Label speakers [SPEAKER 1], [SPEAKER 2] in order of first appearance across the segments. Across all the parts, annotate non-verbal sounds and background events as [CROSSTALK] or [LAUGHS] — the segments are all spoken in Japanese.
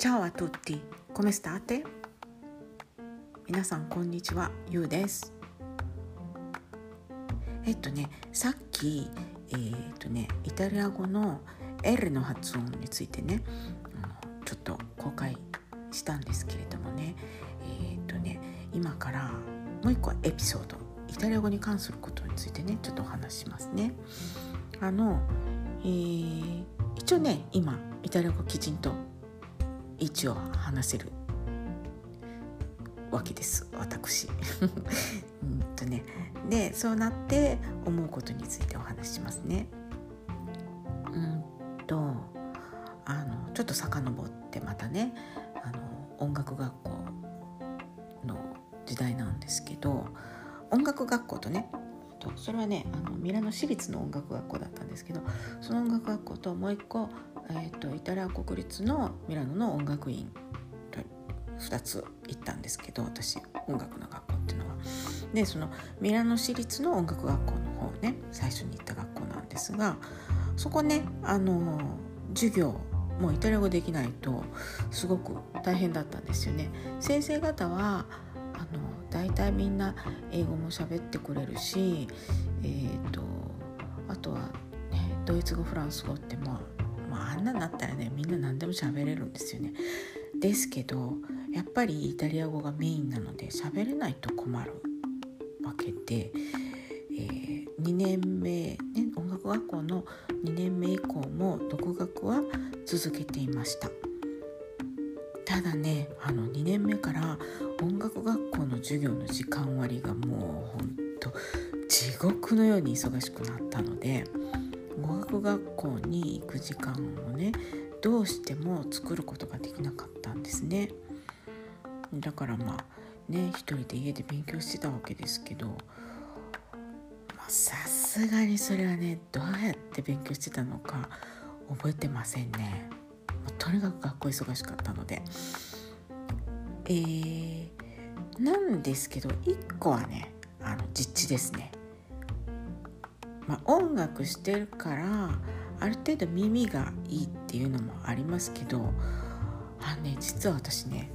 [SPEAKER 1] Ciao a tutti, come state? 皆さんこんにちは、ゆうです。えっとね、さっき、えーっとね、イタリア語の L の発音についてね、ちょっと公開したんですけれどもね、えーっとね、今からもう一個エピソード、イタリア語に関することについてね、ちょっとお話ししますね。あの、えー一応ね、今イタリア語きちんと一応話せるわけです私。[LAUGHS] うんとね。でそうなって思うことについてお話ししますね。うんとあのちょっと遡ってまたね。あの音楽学校の時代なんですけど音楽学校とねとそれはねあのミラノ市立の音楽学校だったんですけどその音楽学校ともう一個、えー、とイタリア国立のミラノの音楽院と2つ行ったんですけど私音楽の学校っていうのは。でそのミラノ市立の音楽学校の方ね最初に行った学校なんですがそこねあの授業もうイタリア語できないとすごく大変だったんですよね。先生方はあの大体みんな英語も喋ってくれるし、えー、とあとは、ね、ドイツ語フランス語ってまあ、あ、んなになったらねみんな何でも喋れるんですよね。ですけどやっぱりイタリア語がメインなので喋れないと困るわけで、えー、2年目、ね、音楽学校の2年目以降も独学は続けていました。ただねあの2年目から音楽学校の授業の時間割がもうほんと地獄のように忙しくなったので語学学校に行く時間をねどうしても作ることができなかったんですね。だからまあね一人で家で勉強してたわけですけどさすがにそれはねどうやって勉強してたのか覚えてませんね。とにかく学校忙しかったので。えー、なんですけど1個はねあの実地ですね、まあ、音楽してるからある程度耳がいいっていうのもありますけどあね実は私ね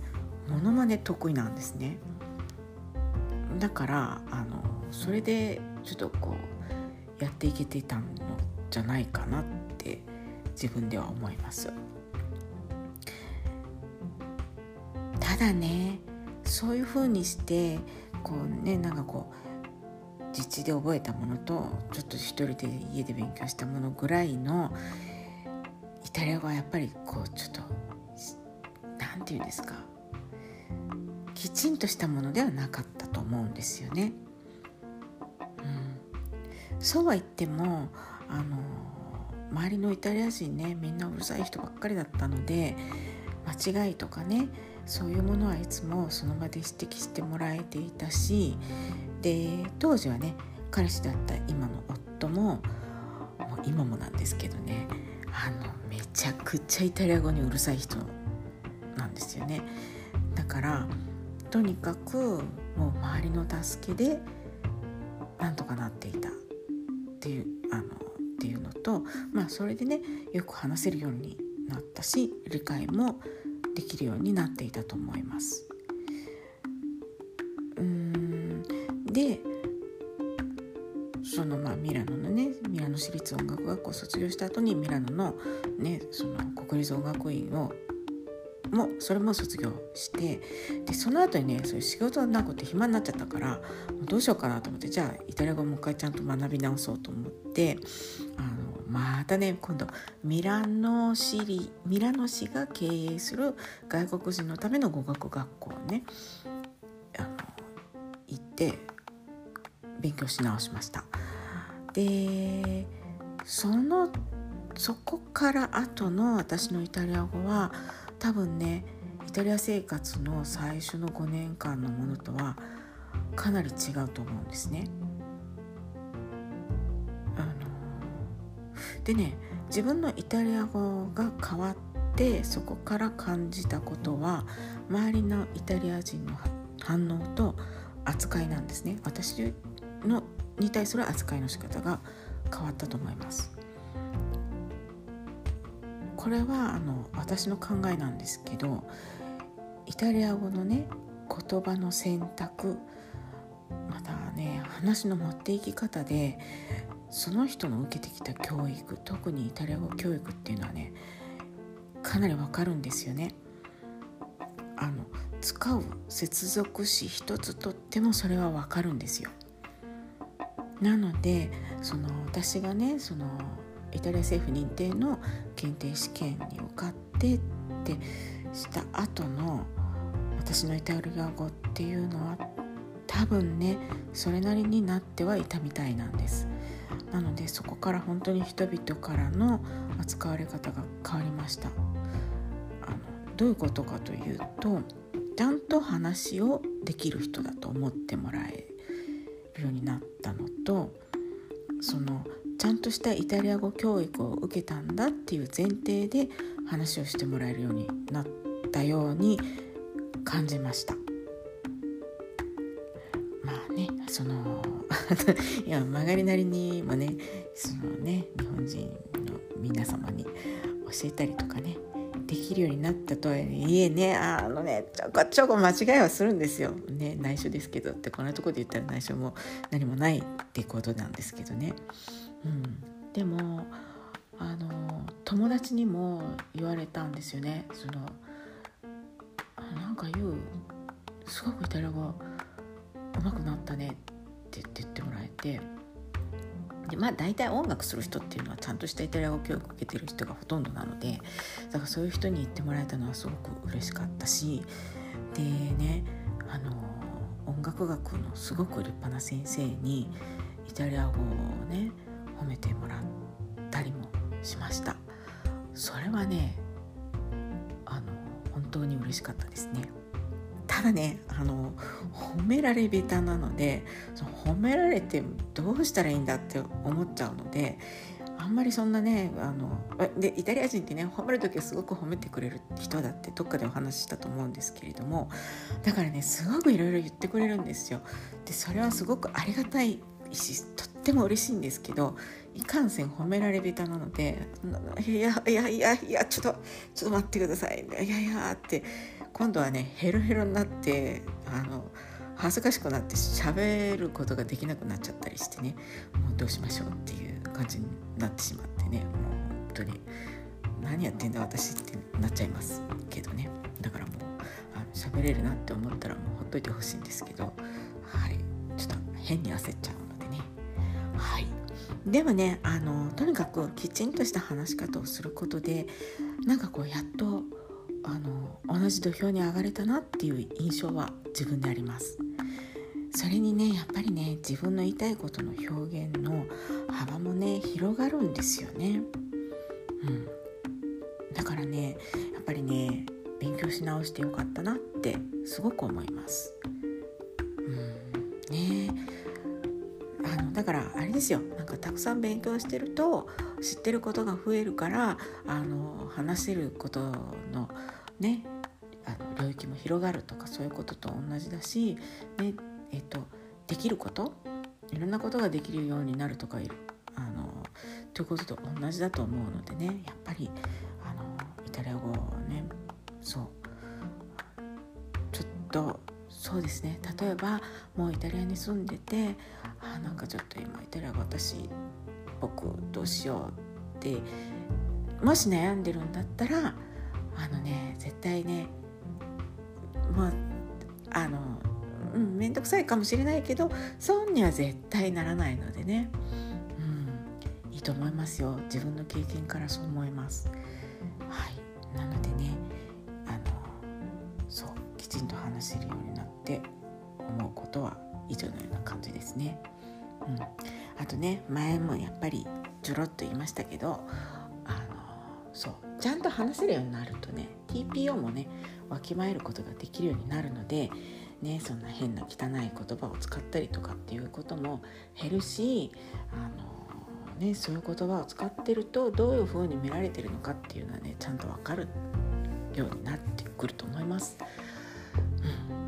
[SPEAKER 1] モノマネ得意なんですねだからあのそれでちょっとこうやっていけていたのじゃないかなって自分では思います。ただねそういう風にしてこうねなんかこう実地で覚えたものとちょっと一人で家で勉強したものぐらいのイタリア語はやっぱりこうちょっと何て言うんですかきちんとしたものではなかったと思うんですよね。うん、そうは言ってもあの周りのイタリア人ねみんなうるさい人ばっかりだったので間違いとかねそういうものはいつもその場で指摘してもらえていたしで当時はね彼氏だった今の夫ももう今もなんですけどねあのめちゃくちゃイタリア語にうるさい人なんですよねだからとにかくもう周りの助けでなんとかなっていたっていうあのっていうのとまあそれでねよく話せるようになったし理解もできるようになっていたと思います。でそのまあミラノのねミラノ市立音楽学校を卒業した後にミラノのねその国立音楽院をもそれも卒業してでその後にねそういう仕事なくて暇になっちゃったからうどうしようかなと思ってじゃあイタリア語もう一回ちゃんと学び直そうと思ってあのまたね今度ミラノ市ミラノ市が経営する外国人のための語学学校をねあの行って勉強し直しました。でそのそこから後の私のイタリア語は多分ねイタリア生活の最初の5年間のものとはかなり違うと思うんですね。あのでね自分のイタリア語が変わってそこから感じたことは周りのイタリア人の反応と扱いなんですね私のに対する扱いの仕方が変わったと思いますこれはあの私の考えなんですけどイタリア語のね言葉の選択またね話の持っていき方でその人の受けてきた教育特にイタリア語教育っていうのはねかなりわかるんですよね。あの使う接続詞一つとってもそれはわかるんですよ。なのでその私がねそのイタリア政府認定の検定試験に受かってってした後の私のイタリア語っていうのは多分ねそれなりになってはいたみたいなんです。なのでそこから本当に人々からの扱われ方が変わりました。あのどういうことかというとちゃんと話をできる人だと思ってもらえようになったのとそのちゃんとしたイタリア語教育を受けたんだっていう前提で話をしてもらえるようになったように感じました。まあねその [LAUGHS] いや曲がりなりにもねそのね日本人の皆様に教えたりとかねできるようになったとはいえねあのねちょこちょこ間違いはするんですよ。ね内緒ですけどってこんなとこで言ったら内緒も何もないってことなんですけどね。うん、でもあの友達にも言われたんですよね。そのなんか言うすごくイタリア語上手くなったねって言ってもらえてでまあ大体音楽する人っていうのはちゃんとしたイタリア語教育を受けてる人がほとんどなのでだからそういう人に言ってもらえたのはすごく嬉しかったしでねあの音楽学のすごく立派な先生にイタリア語をね褒めてもらったりもしましたそれはねあの本当に嬉しかったですね。ただねあの褒められ下手なのでその褒められてどうしたらいいんだって思っちゃうのであんまりそんなねあのでイタリア人ってね褒める時はすごく褒めてくれる人だってどっかでお話ししたと思うんですけれどもだからねすごくいろいろ言ってくれるんですよ。でそれはすごくありがたいしとっても嬉しいんですけどいかんせん褒められ下手なので「いやいやいやいやちょっとちょっと待ってください」いやいやって今度はねヘロヘロになってあの恥ずかしくなって喋ることができなくなっちゃったりしてねもうどうしましょうっていう感じになってしまってねもう本当に何やってんだ私ってなっちゃいますけどね。だからもうあの喋れるなって思ったらもうほっといてほしいんですけどはい。ちょっと変に焦っちゃうのでね。はい。でもねあのとにかくきちんとした話し方をすることでなんかこうやっとあの同じ土俵に上がれたなっていう印象は自分であります。それにねやっぱりね自分の言いたいことの表現の幅もね広がるんですよね。うん。だからねやっぱりね勉強し直してよかったなってすごく思います。うん。ね。あのだからあれですよ。なんかたくさん勉強してると知ってることが増えるからあの話せることのねあの領域も広がるとかそういうことと同じだし、ねえーと、できることいろんなことができるようになるとかいる。あのということと同じだと思うのでねやっぱりあのイタリア語をねそう。ちょっとそうですね。例えばもうイタリアに住んでてあなんかちょっと今イタリア語私僕どうしようってもし悩んでるんだったらあのね絶対ねまああのうん面倒くさいかもしれないけど損には絶対ならないのでね、うん、いいと思いますよ。自分の経験からそう思います。はい。なのでねあのそうきちんと話せるようになって思うことは以上のような感じですね、うん、あとね前もやっぱりちょろっと言いましたけどあのそうちゃんと話せるようになるとね TPO もねわきまえることができるようになるので、ね、そんな変な汚い言葉を使ったりとかっていうことも減るしあの、ね、そういう言葉を使ってるとどういうふうに見られてるのかっていうのはねちゃんと分かるようになってくると思います。うん、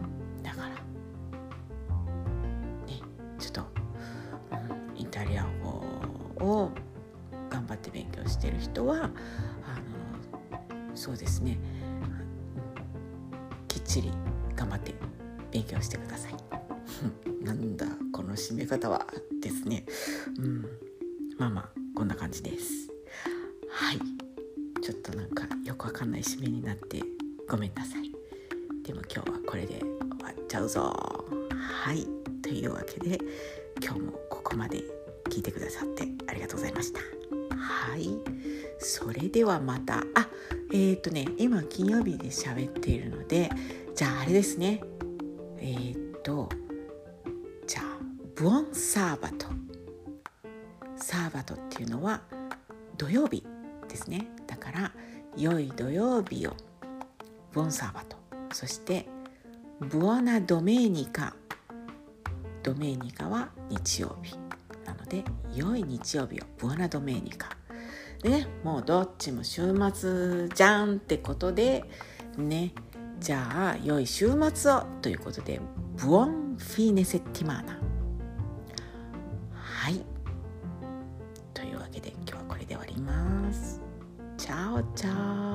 [SPEAKER 1] を頑張って勉強してる人はあのそうですね。きっちり頑張って勉強してください。[LAUGHS] なんだこの締め方はですね。うん。まあまあこんな感じです。はい。ちょっとなんかよくわかんない締めになってごめんなさい。でも今日はこれで終わっちゃうぞ。はい。というわけで今日もここまで。聞いてくださってありがとうございました。はい。それではまた。あえっ、ー、とね今金曜日で喋っているのでじゃああれですね。えっ、ー、とじゃあブオンサーバト。サーバトっていうのは土曜日ですね。だから良い土曜日をブオンサーバト。そしてブオナドメーニカ。ドメーニカは日曜日。で良い日曜日をブオナドメーニカ。でねもうどっちも週末じゃんってことでねじゃあ良い週末をということでブオンフィーネセッティマーナ。はい。というわけで今日はこれで終わります。チャオチャオ。